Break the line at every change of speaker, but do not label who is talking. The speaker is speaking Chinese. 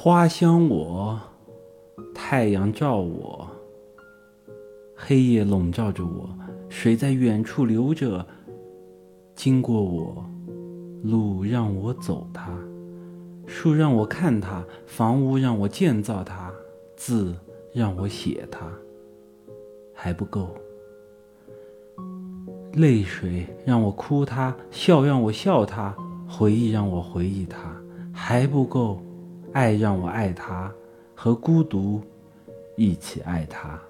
花香我，太阳照我，黑夜笼罩着我，水在远处流着，经过我，路让我走它，树让我看它，房屋让我建造它，字让我写它，还不够。泪水让我哭它，笑让我笑它，回忆让我回忆它，还不够。爱让我爱他，和孤独一起爱他。